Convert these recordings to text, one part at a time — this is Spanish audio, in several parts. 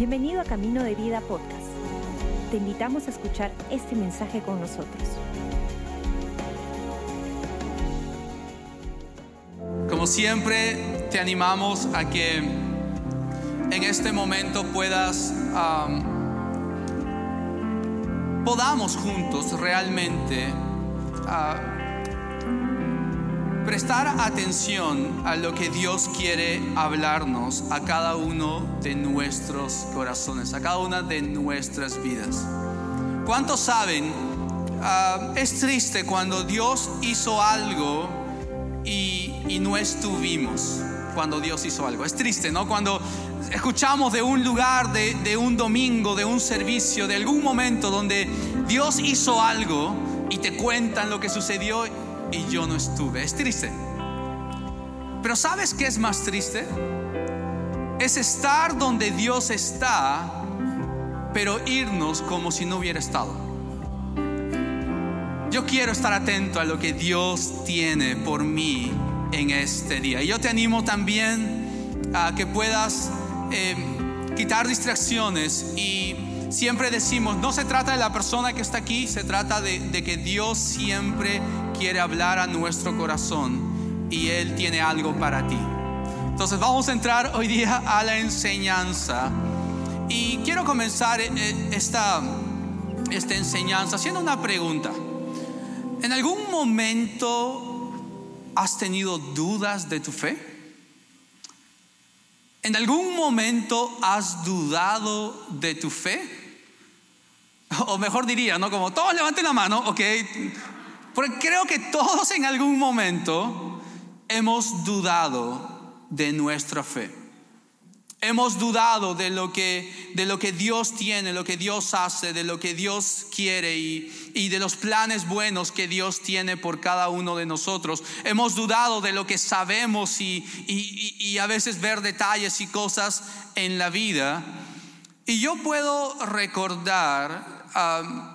Bienvenido a Camino de Vida Podcast. Te invitamos a escuchar este mensaje con nosotros. Como siempre, te animamos a que en este momento puedas, podamos juntos realmente uh, prestar atención a lo que Dios quiere hablarnos a cada uno de nuestros corazones, a cada una de nuestras vidas. ¿Cuántos saben? Ah, es triste cuando Dios hizo algo y, no estuvimos cuando Dios hizo algo. Es triste, ¿no? Cuando escuchamos de un lugar, de, de un domingo, de un servicio, de algún momento donde Dios hizo algo y te cuentan lo que sucedió y yo no estuve. Es triste. Pero ¿sabes qué es más triste? Es estar donde Dios está, pero irnos como si no hubiera estado. Yo quiero estar atento a lo que Dios tiene por mí en este día. Y yo te animo también a que puedas eh, quitar distracciones y siempre decimos, no se trata de la persona que está aquí, se trata de, de que Dios siempre quiere hablar a nuestro corazón y Él tiene algo para ti. Entonces vamos a entrar hoy día a la enseñanza y quiero comenzar eh, esta, esta enseñanza haciendo una pregunta. ¿En algún momento has tenido dudas de tu fe? ¿En algún momento has dudado de tu fe? O mejor diría, ¿no? Como todos levanten la mano, ok, porque creo que todos en algún momento hemos dudado de nuestra fe. Hemos dudado de lo que, de lo que Dios tiene, lo que Dios hace, de lo que Dios quiere y, y de los planes buenos que Dios tiene por cada uno de nosotros. Hemos dudado de lo que sabemos y, y, y a veces ver detalles y cosas en la vida. Y yo puedo recordar... Um,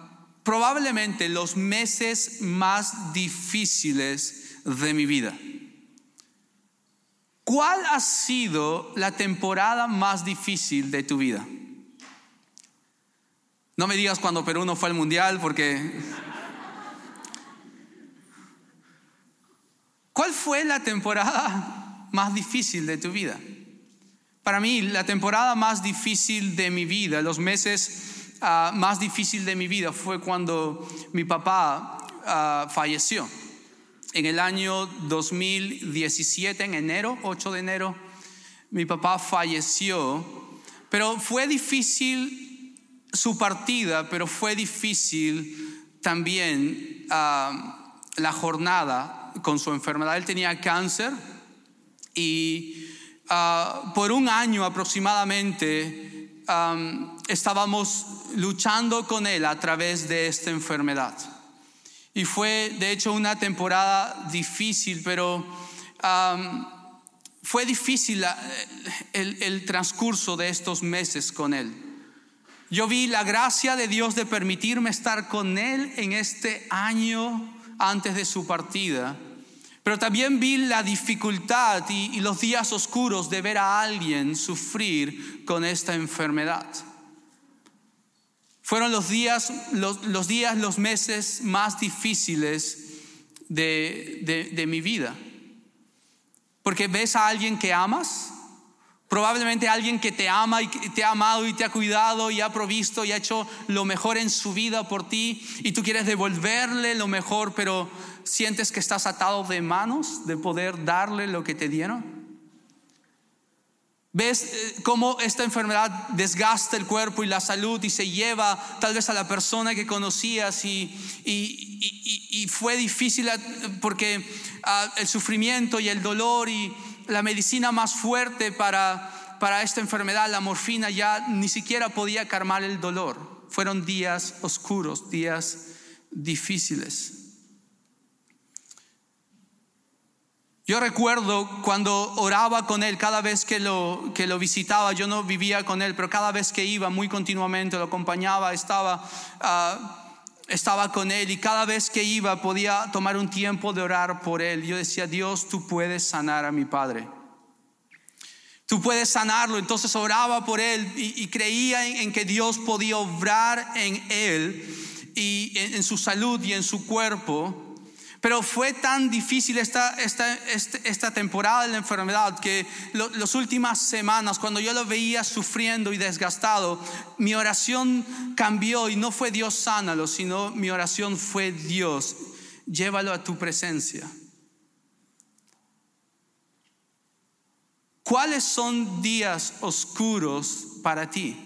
probablemente los meses más difíciles de mi vida. ¿Cuál ha sido la temporada más difícil de tu vida? No me digas cuando Perú no fue al mundial porque... ¿Cuál fue la temporada más difícil de tu vida? Para mí, la temporada más difícil de mi vida, los meses Ah, más difícil de mi vida fue cuando mi papá ah, falleció. En el año 2017, en enero, 8 de enero, mi papá falleció, pero fue difícil su partida, pero fue difícil también ah, la jornada con su enfermedad. Él tenía cáncer y por un año aproximadamente estábamos luchando con él a través de esta enfermedad. Y fue, de hecho, una temporada difícil, pero fue difícil el, el transcurso de estos meses con él. Yo vi la gracia de Dios de permitirme estar con él en este año antes de su partida. Pero también vi la dificultad y, los días oscuros de ver a alguien sufrir con esta enfermedad. Fueron los días, los, días, los meses más difíciles de mi vida. Porque ves a alguien que amas, Probablemente alguien que te ama y te ha amado y te ha cuidado y ha provisto y ha hecho lo mejor en su vida por ti y tú quieres devolverle lo mejor, pero sientes que estás atado de manos de poder darle lo que te dieron. Ves eh, cómo esta enfermedad desgasta el cuerpo y la salud y se lleva tal vez a la persona que conocías y, y, fue difícil eh, porque ah, el sufrimiento y el dolor y la medicina más fuerte para, para esta enfermedad, la morfina, ya ni siquiera podía calmar el dolor. Fueron días oscuros, días difíciles. Yo recuerdo cuando oraba con él, cada vez que lo, que lo visitaba, yo no vivía con él, pero cada vez que iba muy continuamente, lo acompañaba, estaba, ah, estaba con él y cada vez que iba podía tomar un tiempo de orar por él. Yo decía, Dios, tú puedes sanar a mi padre. Tú puedes sanarlo. Entonces oraba por él y, creía en, que Dios podía obrar en él y en, su salud y en su cuerpo. Pero fue tan difícil esta, esta, este, esta, temporada de la enfermedad que las últimas semanas, cuando yo lo veía sufriendo y desgastado, mi oración cambió y no fue Dios sánalo, sino mi oración fue Dios, llévalo a tu presencia. ¿Cuáles son días oscuros para ti?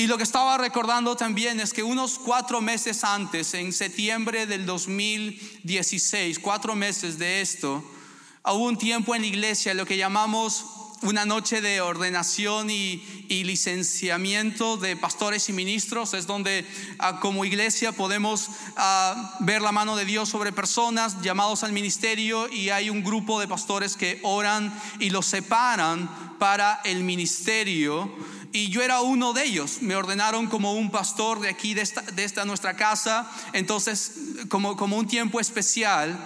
Y lo que estaba recordando también es que unos cuatro meses antes, en septiembre del 2016, cuatro meses de esto, hubo un tiempo en la iglesia, lo que llamamos una noche de ordenación y, licenciamiento de pastores y ministros, es donde ah, como iglesia podemos ah, ver la mano de Dios sobre personas llamados al ministerio y hay un grupo de pastores que oran y los separan para el ministerio. Y yo era uno de ellos, me ordenaron como un pastor de aquí, de esta, de esta nuestra casa, entonces como, como un tiempo especial.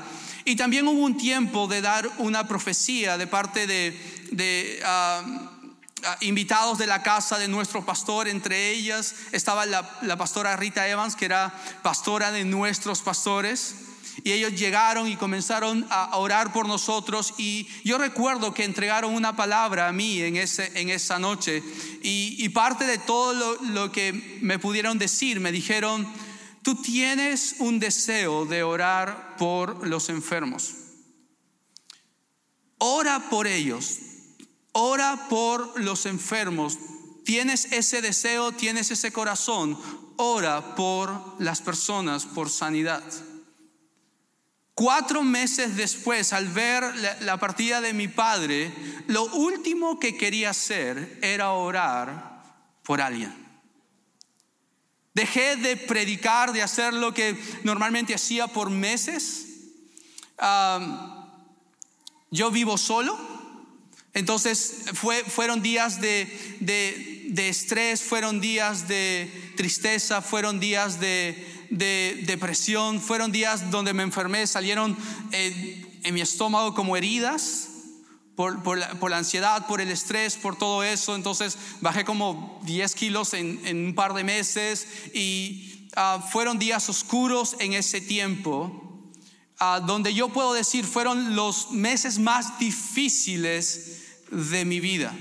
Y también hubo un tiempo de dar una profecía de parte de, de ah, ah, invitados de la casa de nuestro pastor. Entre ellas estaba la, pastora Rita Evans, que era pastora de nuestros pastores. Y ellos llegaron y comenzaron a orar por nosotros. Y yo recuerdo que entregaron una palabra a mí en, ese, en esa noche. Y, parte de todo lo, lo, que me pudieron decir, me dijeron, tú tienes un deseo de orar por los enfermos. Ora por ellos. Ora por los enfermos. Tienes ese deseo, tienes ese corazón. Ora por las personas, por sanidad. Cuatro meses después, al ver la, partida de mi padre, lo último que quería hacer era orar por alguien. Dejé de predicar, de hacer lo que normalmente hacía por meses. yo vivo solo entonces fue, fueron días de, estrés, fueron días de tristeza, fueron días de, depresión, fueron días donde me enfermé, salieron eh, en mi estómago como heridas por, la, ansiedad, por el estrés, por todo eso. Entonces bajé como 10 kilos en, un par de meses y ah, fueron días oscuros en ese tiempo. Ah, donde yo puedo decir fueron los meses más difíciles de mi vida.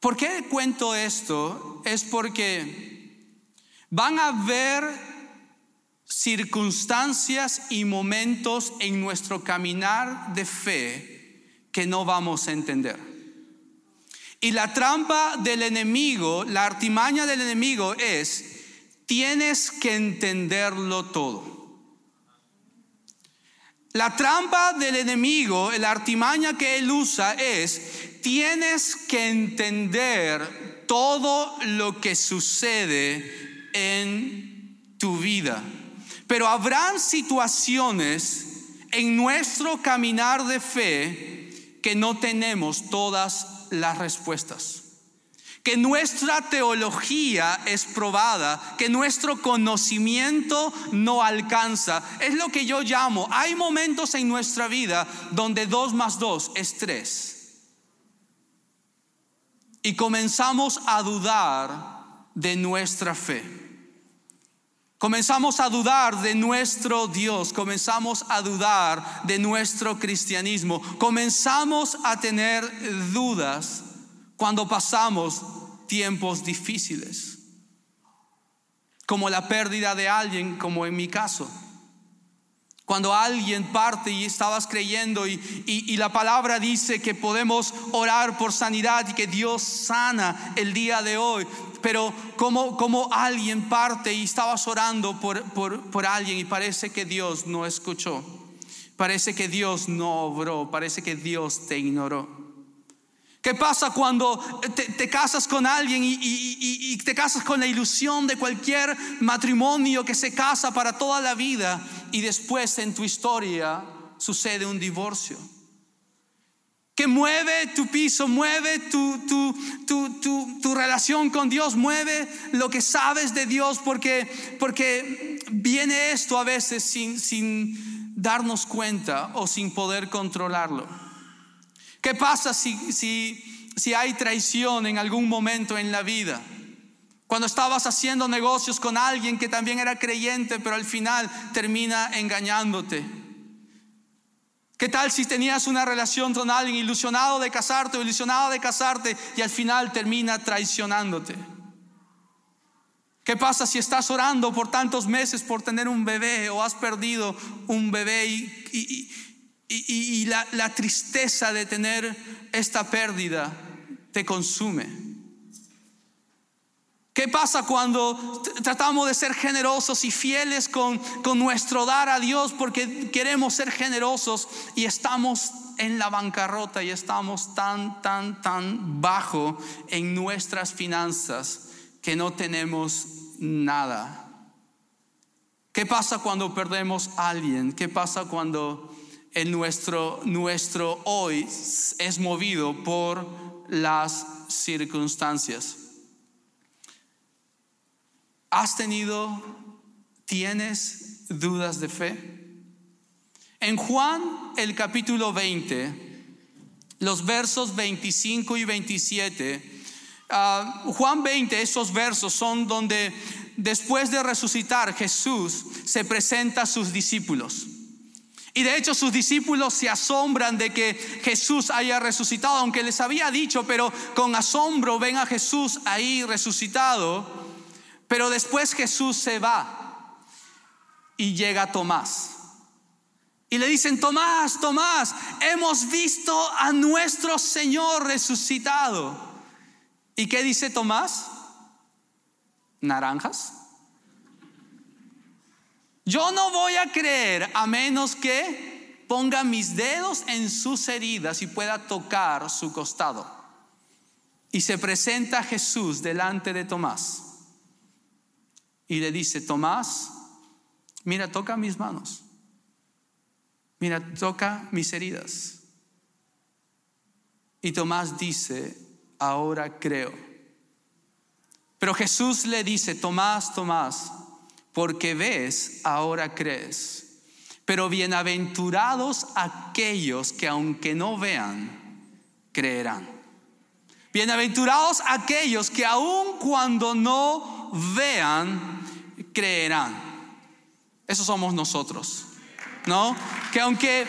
¿Por qué cuento esto? Es porque van a haber circunstancias y momentos en nuestro caminar de fe que no vamos a entender. Y la trampa del enemigo, la artimaña del enemigo es, tienes que entenderlo todo. La trampa del enemigo, la artimaña que él usa es, tienes que entender todo lo que sucede en tu vida. Pero habrán situaciones en nuestro caminar de fe que no tenemos todas las respuestas que nuestra teología es probada, que nuestro conocimiento no alcanza. Es lo que yo llamo, hay momentos en nuestra vida donde dos más dos es tres. Y comenzamos a dudar de nuestra fe. Comenzamos a dudar de nuestro Dios, comenzamos a dudar de nuestro cristianismo, comenzamos a tener dudas cuando pasamos tiempos difíciles, como la pérdida de alguien, como en mi caso. Cuando alguien parte y estabas creyendo y, la palabra dice que podemos orar por sanidad y que Dios sana el día de hoy, pero como, como alguien parte y estabas orando por, por, por alguien y parece que Dios no escuchó, parece que Dios no obró, parece que Dios te ignoró. ¿Qué pasa cuando te, casas con alguien y, te casas con la ilusión de cualquier matrimonio que se casa para toda la vida y después en tu historia sucede un divorcio? Que mueve tu piso, mueve tu, tu, relación con Dios, mueve lo que sabes de Dios, porque, porque viene esto a veces sin, sin darnos cuenta o sin poder controlarlo? ¿Qué pasa si, si, si hay traición en algún momento en la vida? Cuando estabas haciendo negocios con alguien que también era creyente, pero al final termina engañándote. ¿Qué tal si tenías una relación con alguien ilusionado de casarte o ilusionado de casarte y al final termina traicionándote? ¿Qué pasa si estás orando por tantos meses por tener un bebé o has perdido un bebé y, la, la tristeza de tener esta pérdida te consume? ¿Qué pasa cuando tratamos de ser generosos y fieles con, con, nuestro dar a Dios porque queremos ser generosos y estamos en la bancarrota y estamos tan, tan, tan bajo en nuestras finanzas que no tenemos nada? ¿Qué pasa cuando perdemos a alguien? ¿Qué pasa cuando en nuestro, nuestro hoy es movido por las circunstancias? ¿Has tenido, tienes dudas de fe? En Juan el capítulo 20, los versos 25 y 27, ah, Juan 20, esos versos son donde después de resucitar Jesús se presenta a sus discípulos. Y de hecho sus discípulos se asombran de que Jesús haya resucitado, aunque les había dicho, pero con asombro ven a Jesús ahí resucitado. Pero después Jesús se va y llega Tomás. Y le dicen, Tomás, Tomás, hemos visto a nuestro Señor resucitado. ¿Y qué dice Tomás? ¿Naranjas? Yo no voy a creer a menos que ponga mis dedos en sus heridas y pueda tocar su costado. Y se presenta Jesús delante de Tomás y le dice, Tomás, mira, toca mis manos, mira, toca mis heridas. Y Tomás dice, ahora creo. Pero Jesús le dice, Tomás, Tomás, porque ves, ahora crees. Pero bienaventurados aquellos que aunque no vean, creerán. Bienaventurados aquellos que aun cuando no vean, creerán. Eso somos nosotros, ¿no? Que aunque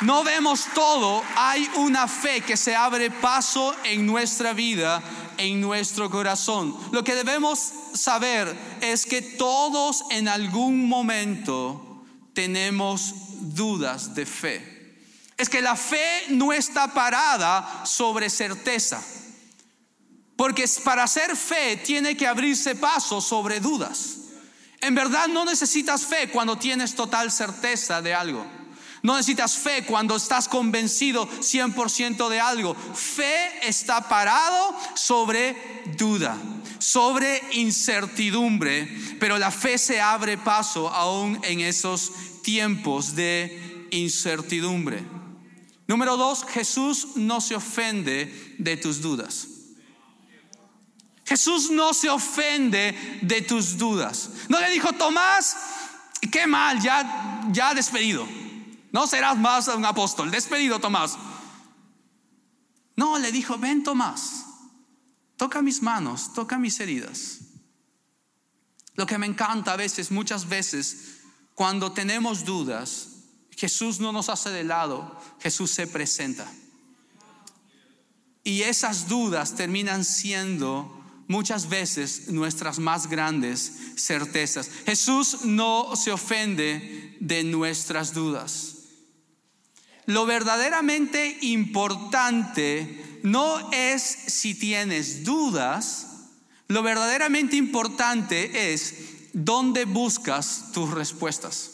no vemos todo, hay una fe que se abre paso en nuestra vida, en nuestro corazón. Lo que debemos saber es que todos en algún momento tenemos dudas de fe. Es que la fe no está parada sobre certeza. Porque para hacer fe tiene que abrirse paso sobre dudas. En verdad no necesitas fe cuando tienes total certeza de algo. No necesitas fe cuando estás convencido 100% de algo. Fe está parado sobre duda, sobre incertidumbre, pero la fe se abre paso aún en esos tiempos de incertidumbre. Número dos, Jesús no se ofende de tus dudas. Jesús no se ofende de tus dudas. No le dijo, Tomás, qué mal, ya, ya despedido. No serás más un apóstol, despedido Tomás. No, le dijo, ven Tomás, toca mis manos, toca mis heridas. Lo que me encanta a veces, muchas veces, cuando tenemos dudas, Jesús no nos hace de lado, Jesús se presenta. Y esas dudas terminan siendo muchas veces nuestras más grandes certezas. Jesús no se ofende de nuestras dudas. Lo verdaderamente importante no es si tienes dudas, lo verdaderamente importante es dónde buscas tus respuestas.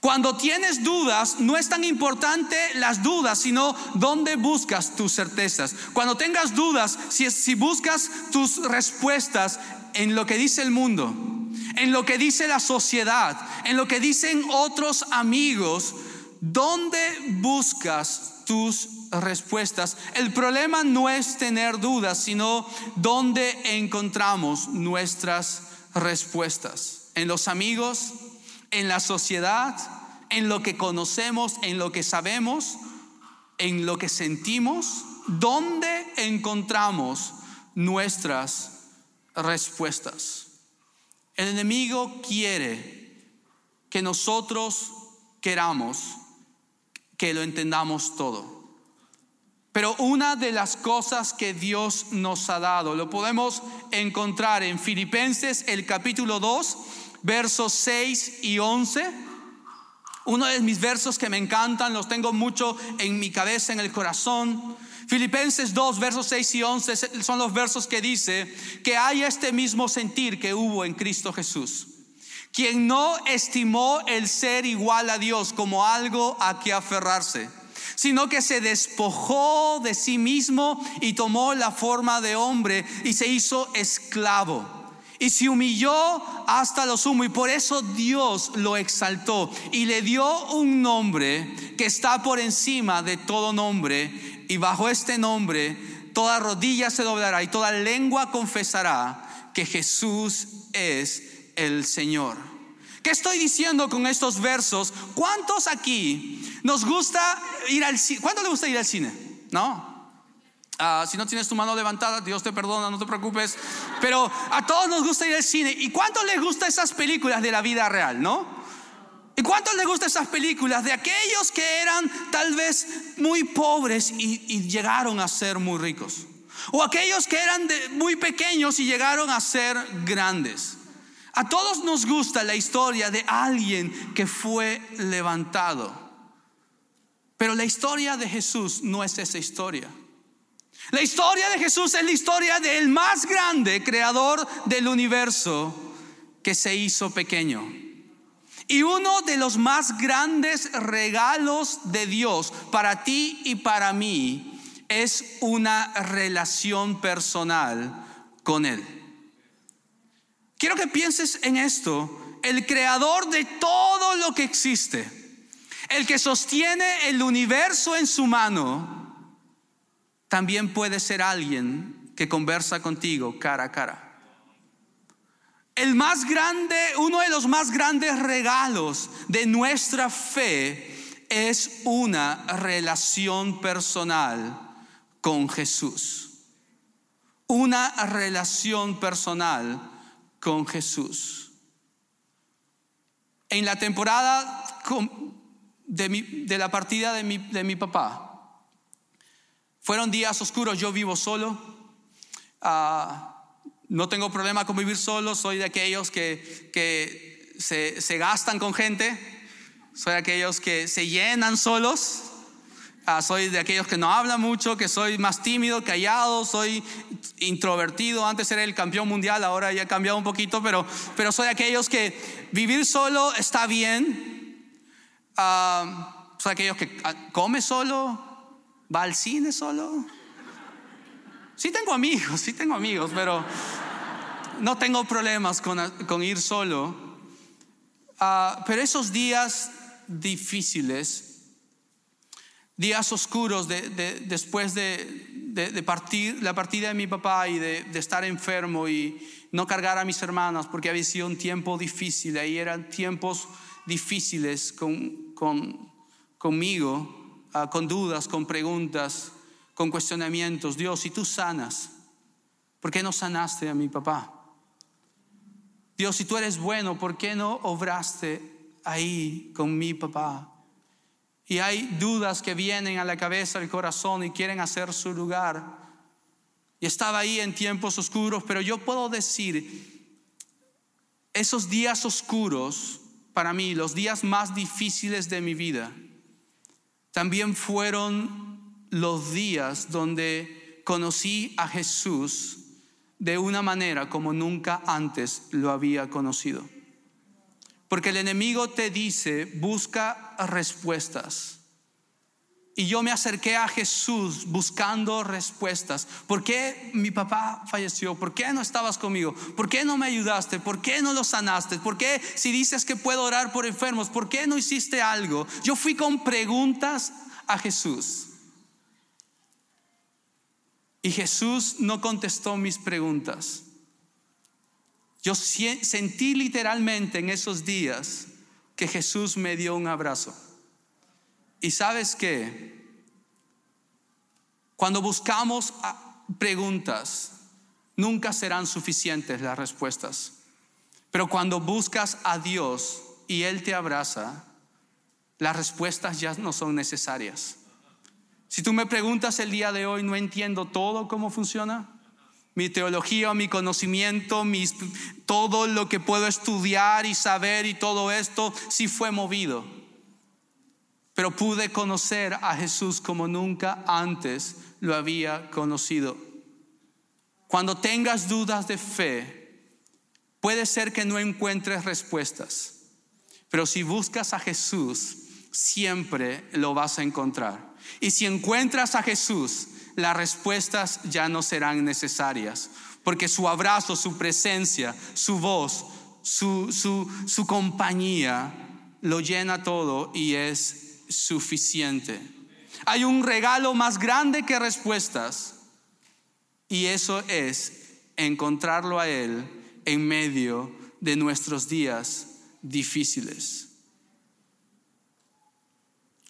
Cuando tienes dudas, no es tan importante las dudas, sino dónde buscas tus certezas. Cuando tengas dudas, si, si buscas tus respuestas en lo que dice el mundo, en lo que dice la sociedad, en lo que dicen otros amigos, ¿dónde buscas tus respuestas? El problema no es tener dudas, sino dónde encontramos nuestras respuestas. En los amigos, en la sociedad, en lo que conocemos, en lo que sabemos, en lo que sentimos, ¿dónde encontramos nuestras respuestas? El enemigo quiere que nosotros queramos que lo entendamos todo. Pero una de las cosas que Dios nos ha dado, lo podemos encontrar en Filipenses el capítulo 2, versos 6 y 11 uno de mis versos que me encantan, los tengo mucho en mi cabeza, en el corazón. Filipenses 2, versos 6 y 11 son los versos que dice que hay este mismo sentir que hubo en Cristo Jesús, quien no estimó el ser igual a Dios como algo a que aferrarse, sino que se despojó de sí mismo y tomó la forma de hombre y se hizo esclavo y se humilló hasta lo sumo. Y por eso Dios lo exaltó y le dio un nombre que está por encima de todo nombre. Y bajo este nombre toda rodilla se doblará y toda lengua confesará que Jesús es el Señor. ¿Qué estoy diciendo con estos versos? ¿Cuántos aquí nos gusta ir al cine? ¿Cuánto le gusta ir al cine? ¿No? Ah, si no tienes tu mano levantada, Dios te perdona, no te preocupes. Pero a todos nos gusta ir al cine. ¿Y cuánto les gusta esas películas de la vida real, no? ¿Y cuánto les gusta esas películas de aquellos que eran tal vez muy pobres y, llegaron a ser muy ricos? O aquellos que eran muy pequeños y llegaron a ser grandes. A todos nos gusta la historia de alguien que fue levantado. Pero la historia de Jesús no es esa historia. La historia de Jesús es la historia del más grande creador del universo que se hizo pequeño. Y uno de los más grandes regalos de Dios para ti y para mí es una relación personal con Él. Quiero que pienses en esto. El creador de todo lo que existe, el que sostiene el universo en su mano, también puede ser alguien que conversa contigo cara a cara. El más grande, uno de los más grandes regalos de nuestra fe es una relación personal con Jesús. Una relación personal con Jesús. En la temporada de, la partida de mi, de mi papá, fueron días oscuros, yo vivo solo. Ah, no tengo problema con vivir solo, soy de aquellos que, se, se, gastan con gente, soy de aquellos que se llenan solos, ah, soy de aquellos que no hablan mucho, que soy más tímido, callado, soy introvertido. Antes era el campeón mundial, ahora ya he cambiado un poquito, pero, pero soy de aquellos que vivir solo está bien. Uh, soy de aquellos que come solo, ¿Va al cine solo? Sí tengo amigos, sí tengo amigos, pero no tengo problemas con, ir solo. Ah, pero esos días difíciles, días oscuros después de, partir, la partida de mi papá y de, estar enfermo y no cargar a mis hermanas porque había sido un tiempo difícil, ahí eran tiempos difíciles con, conmigo. Ah, con dudas, con preguntas, con cuestionamientos. Dios, si tú sanas, ¿por qué no sanaste a mi papá? Dios, si tú eres bueno, ¿por qué no obraste ahí con mi papá? Y hay dudas que vienen a la cabeza, al corazón y quieren hacer su lugar. Y estaba ahí en tiempos oscuros, pero yo puedo decir, esos días oscuros, para mí, los días más difíciles de mi vida, también fueron los días donde conocí a Jesús de una manera como nunca antes lo había conocido. Porque el enemigo te dice, busca respuestas. Y yo me acerqué a Jesús buscando respuestas. ¿Por qué mi papá falleció? ¿Por qué no estabas conmigo? ¿Por qué no me ayudaste? ¿Por qué no lo sanaste? ¿Por qué si dices que puedo orar por enfermos? ¿Por qué no hiciste algo? Yo fui con preguntas a Jesús. Y Jesús no contestó mis preguntas. Yo sentí literalmente en esos días que Jesús me dio un abrazo. Y sabes qué? Cuando buscamos preguntas, nunca serán suficientes las respuestas. Pero cuando buscas a Dios y Él te abraza, las respuestas ya no son necesarias. Si tú me preguntas el día de hoy, no entiendo todo cómo funciona. Mi teología, mi conocimiento, todo lo que puedo estudiar y saber y todo esto sí fue movido. Pero pude conocer a Jesús como nunca antes lo había conocido. Cuando tengas dudas de fe, puede ser que no encuentres respuestas, pero si buscas a Jesús, siempre lo vas a encontrar. Y si encuentras a Jesús, las respuestas ya no serán necesarias, porque su abrazo, su presencia, su voz, su, su, su compañía lo llena todo y es suficiente. Hay un regalo más grande que respuestas y eso es encontrarlo a Él en medio de nuestros días difíciles.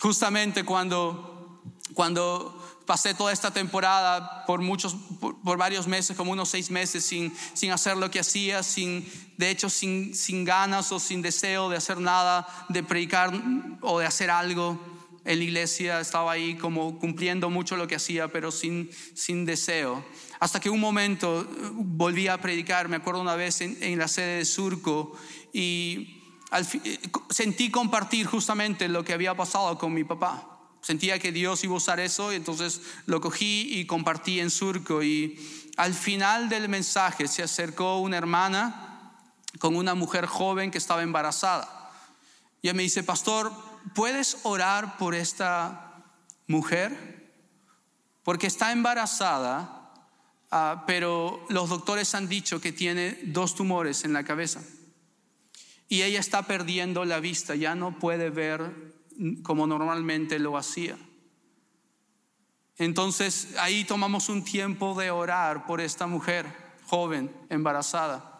Justamente cuando, cuando pasé toda esta temporada por muchos, por, varios meses, como unos seis meses, sin, sin hacer lo que hacía, sin, de hecho, sin, sin ganas o sin deseo de hacer nada, de predicar o de hacer algo en la iglesia, estaba ahí como cumpliendo mucho lo que hacía, pero sin, sin deseo. Hasta que un momento eh, volví a predicar, me acuerdo una vez en, en la sede de Surco y eh, sentí compartir justamente lo que había pasado con mi papá. Sentía que Dios iba a usar eso y entonces lo cogí y compartí en surco. Y al final del mensaje se acercó una hermana con una mujer joven que estaba embarazada. Y ella me dice, pastor, ¿puedes orar por esta mujer? Porque está embarazada, ah, pero los doctores han dicho que tiene dos tumores en la cabeza y ella está perdiendo la vista, ya no puede ver como normalmente lo hacía. Entonces ahí tomamos un tiempo de orar por esta mujer joven, embarazada.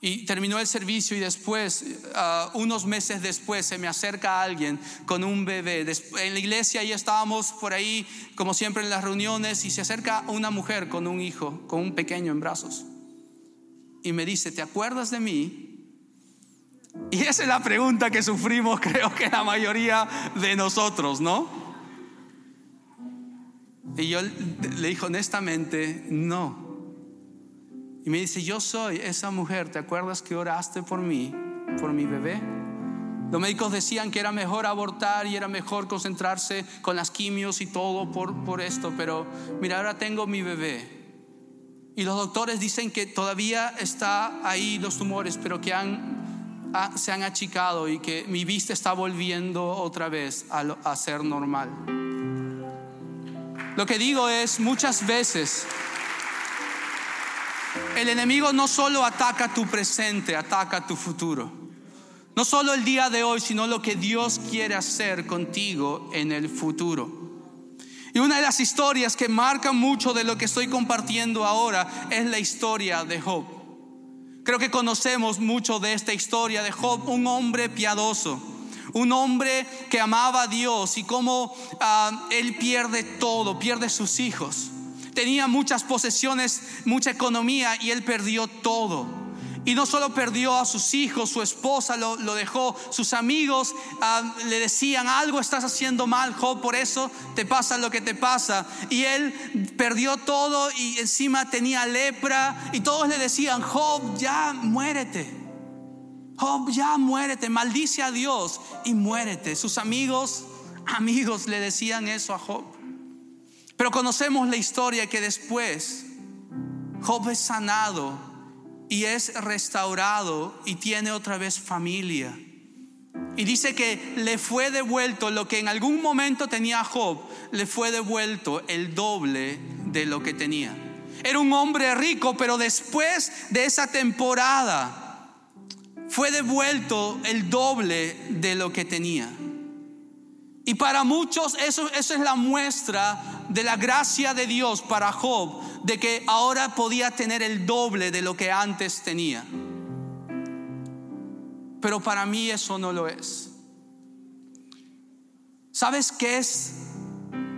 Y terminó el servicio y después, ah, unos meses después, se me acerca alguien con un bebé. En la iglesia ya estábamos por ahí, como siempre en las reuniones, y se acerca una mujer con un hijo, con un pequeño en brazos. Y me dice, ¿te acuerdas de mí? Y esa es la pregunta que sufrimos, creo que la mayoría de nosotros, ¿no? Y yo le dije honestamente, no. Y me dice, yo soy esa mujer, ¿te acuerdas que oraste por mí, por mi bebé? Los médicos decían que era mejor abortar y era mejor concentrarse con las quimios y todo por, por esto, pero mira, ahora tengo mi bebé. Y los doctores dicen que todavía está ahí los tumores, pero que han se han achicado y que mi vista está volviendo otra vez a, ser normal. Lo que digo es, muchas veces el enemigo no solo ataca tu presente, ataca tu futuro. No solo el día de hoy, sino lo que Dios quiere hacer contigo en el futuro. Y una de las historias que marca mucho de lo que estoy compartiendo ahora es la historia de Job. Creo que conocemos mucho de esta historia de Job, un hombre piadoso, un hombre que amaba a Dios y cómo ah, él pierde todo, pierde sus hijos. Tenía muchas posesiones, mucha economía y él perdió todo. Y no solo perdió a sus hijos, su esposa lo, dejó, sus amigos ah, le decían, algo estás haciendo mal, Job, por eso te pasa lo que te pasa. Y él perdió todo y encima tenía lepra y todos le decían, Job, ya muérete. Job, ya muérete, maldice a Dios y muérete. Sus amigos, amigos le decían eso a Job. Pero conocemos la historia que después Job es sanado y es restaurado y tiene otra vez familia. Y dice que le fue devuelto lo que en algún momento tenía Job, le fue devuelto el doble de lo que tenía. Era un hombre rico, pero después de esa temporada fue devuelto el doble de lo que tenía. Y para muchos eso, eso es la muestra de la gracia de Dios para Job, de que ahora podía tener el doble de lo que antes tenía. Pero para mí eso no lo es. ¿Sabes qué es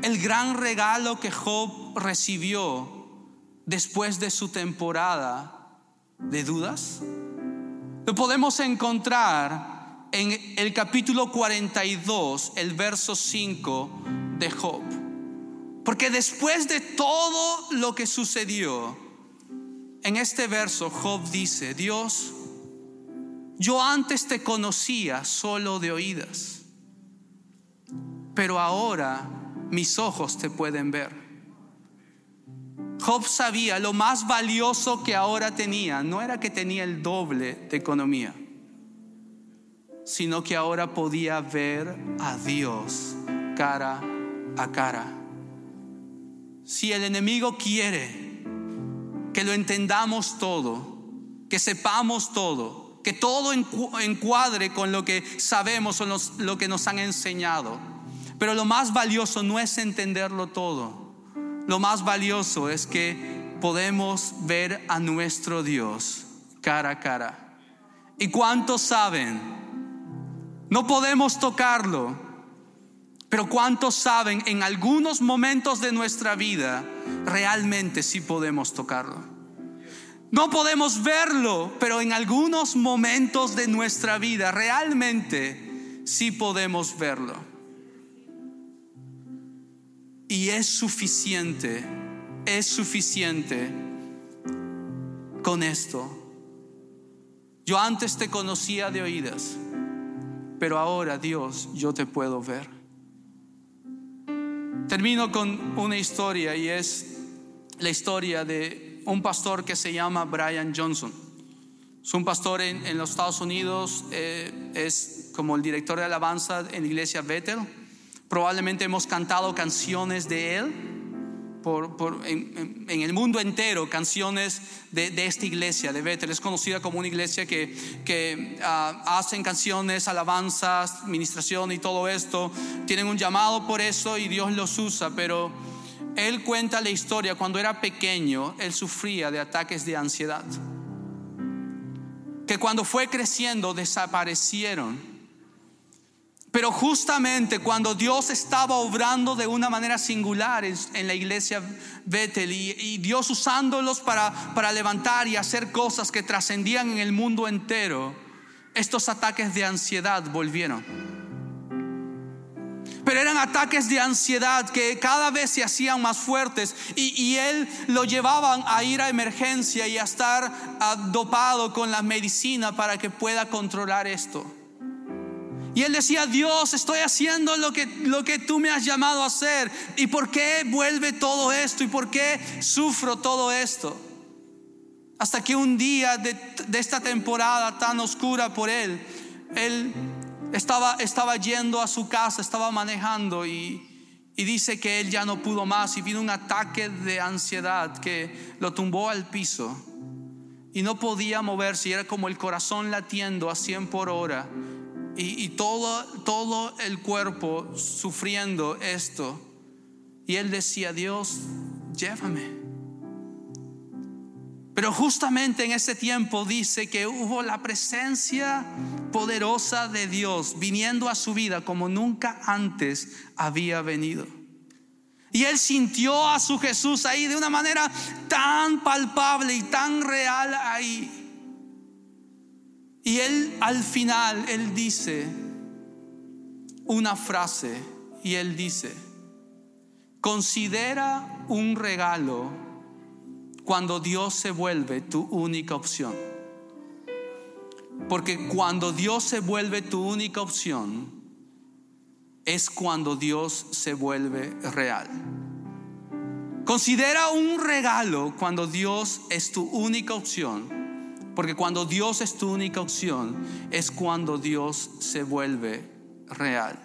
el gran regalo que Job recibió después de su temporada de dudas? Lo podemos encontrar en el capítulo 42, el verso 5 de Job. Porque después de todo lo que sucedió, en este verso Job dice, Dios, yo antes te conocía solo de oídas, pero ahora mis ojos te pueden ver. Job sabía lo más valioso que ahora tenía, no era que tenía el doble de economía, sino que ahora podía ver a Dios cara a cara. Si el enemigo quiere que lo entendamos todo, que sepamos todo, que todo encuadre con lo que sabemos o lo que nos han enseñado, pero lo más valioso no es entenderlo todo. Lo más valioso es que podemos ver a nuestro Dios cara a cara. ¿Y cuántos saben? No podemos tocarlo, pero ¿cuántos saben en algunos momentos de nuestra vida realmente sí podemos tocarlo? No podemos verlo, pero en algunos momentos de nuestra vida realmente sí podemos verlo. Y es suficiente, es suficiente con esto. Yo antes te conocía de oídas, pero ahora Dios, yo te puedo ver. Termino con una historia y es la historia de un pastor que se llama Brian Johnson. Es un pastor en, los Estados Unidos, eh, es como el director de alabanza en la iglesia Bethel Probablemente hemos cantado canciones de Él por, en, el mundo entero, canciones de, esta iglesia, de Bethel. Es conocida como una iglesia que, que ah, hacen canciones, alabanzas, ministración y todo esto. Tienen un llamado por eso y Dios los usa, pero Él cuenta la historia. Cuando era pequeño, Él sufría de ataques de ansiedad. Que cuando fue creciendo desaparecieron pero justamente cuando Dios estaba obrando de una manera singular en, la iglesia Bethel y, Dios usándolos para, para levantar y hacer cosas que trascendían en el mundo entero, estos ataques de ansiedad volvieron. Pero eran ataques de ansiedad que cada vez se hacían más fuertes y, y él lo llevaban a ir a emergencia y a estar dopado con la medicina para que pueda controlar esto. Y él decía, Dios, estoy haciendo lo que, lo que tú me has llamado a hacer. ¿Y por qué vuelve todo esto? ¿Y por qué sufro todo esto? Hasta que un día de, esta temporada tan oscura por él, él estaba, estaba yendo a su casa, estaba manejando y, y dice que él ya no pudo más y vino un ataque de ansiedad que lo tumbó al piso y no podía moverse era como el corazón latiendo a 100 por hora y, todo, todo el cuerpo sufriendo esto. Y él decía, Dios, llévame. Pero justamente en ese tiempo dice que hubo la presencia poderosa de Dios viniendo a su vida como nunca antes había venido. Y él sintió a su Jesús ahí de una manera tan palpable y tan real ahí. Y él al final, él dice una frase y él dice, considera un regalo cuando Dios se vuelve tu única opción. Porque cuando Dios se vuelve tu única opción, es cuando Dios se vuelve real. Considera un regalo cuando Dios es tu única opción porque cuando Dios es tu única opción, es cuando Dios se vuelve real.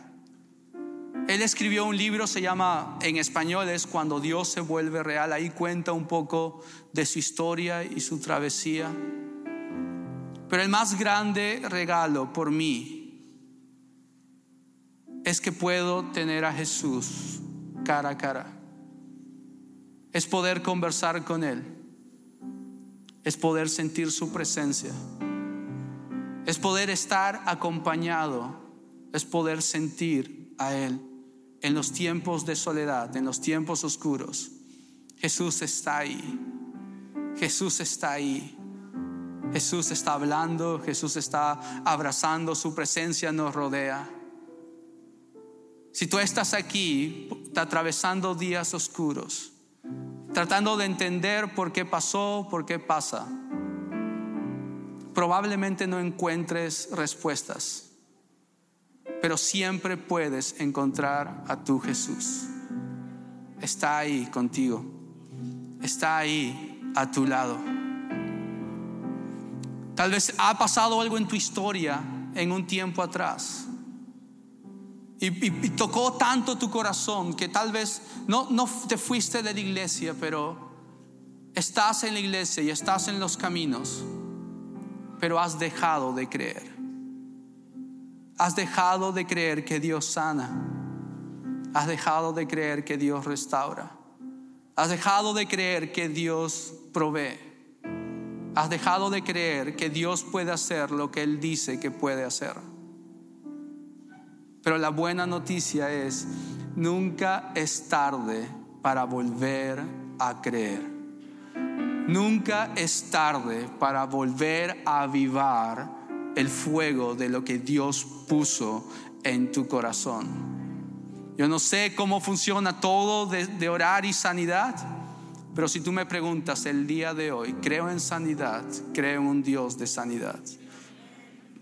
Él escribió un libro, se llama en español, es Cuando Dios se vuelve real. Ahí cuenta un poco de su historia y su travesía. Pero el más grande regalo por mí es que puedo tener a Jesús cara a cara. Es poder conversar con Él es poder sentir su presencia. es poder estar acompañado, es poder sentir a Él en los tiempos de soledad, en los tiempos oscuros. Jesús está ahí. Jesús está ahí. Jesús está hablando, Jesús está abrazando, su presencia nos rodea. Si tú estás aquí, atravesando días oscuros, tratando de entender por qué pasó, por qué pasa, probablemente no encuentres respuestas, pero siempre puedes encontrar a tu Jesús. Está ahí contigo, está ahí a tu lado. Tal vez ha pasado algo en tu historia en un tiempo atrás. Y, tocó tanto tu corazón que tal vez no, no te fuiste de la iglesia, pero estás en la iglesia y estás en los caminos pero has dejado de creer. Has dejado de creer que Dios sana. Has dejado de creer que Dios restaura. Has dejado de creer que Dios provee. Has dejado de creer que Dios puede hacer lo que Él dice que puede hacer. Pero la buena noticia es, nunca es tarde para volver a creer. Nunca es tarde para volver a avivar el fuego de lo que Dios puso en tu corazón. Yo no sé cómo funciona todo de, orar y sanidad, pero si tú me preguntas el día de hoy, creo en sanidad, creo en un Dios de sanidad.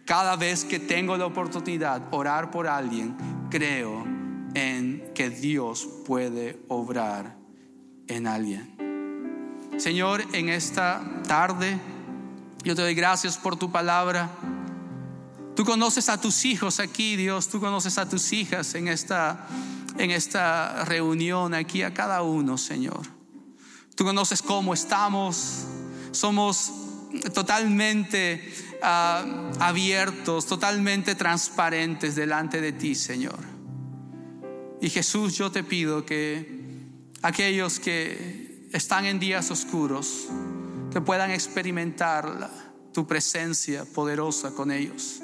Cada vez que tengo la oportunidad orar por alguien, creo en que Dios puede obrar en alguien. Señor, en esta tarde, yo te doy gracias por tu palabra. Tú conoces a tus hijos aquí, Dios, tú conoces a tus hijas en esta, en esta reunión aquí, a cada uno, Señor. Tú conoces cómo estamos, somos totalmente ah, abiertos, totalmente transparentes delante de ti, Señor. Y Jesús, yo te pido que aquellos que están en días oscuros, que puedan experimentar tu presencia poderosa con ellos.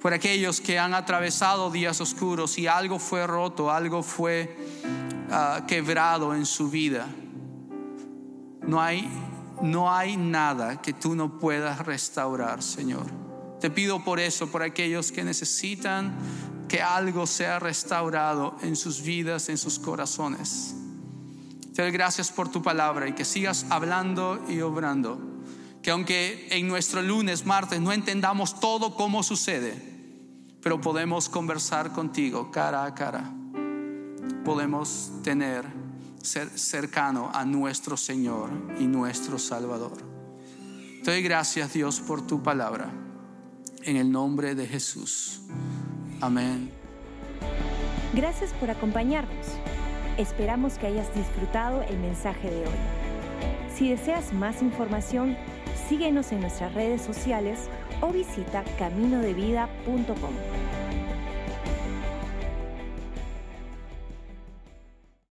Por aquellos que han atravesado días oscuros y algo fue roto, algo fue ah, quebrado en su vida. No hay, no hay nada que tú no puedas restaurar, Señor. Te pido por eso, por aquellos que necesitan que algo sea restaurado en sus vidas, en sus corazones. Te doy gracias por tu palabra y que sigas hablando y obrando. Que aunque en nuestro lunes, martes no entendamos todo cómo sucede, pero podemos conversar contigo cara a cara. Podemos tener ser cercano a nuestro Señor y nuestro Salvador. Te doy gracias Dios por tu palabra. En el nombre de Jesús. Amén. Gracias por acompañarnos. Esperamos que hayas disfrutado el mensaje de hoy. Si deseas más información, síguenos en nuestras redes sociales o visita caminodevida.com.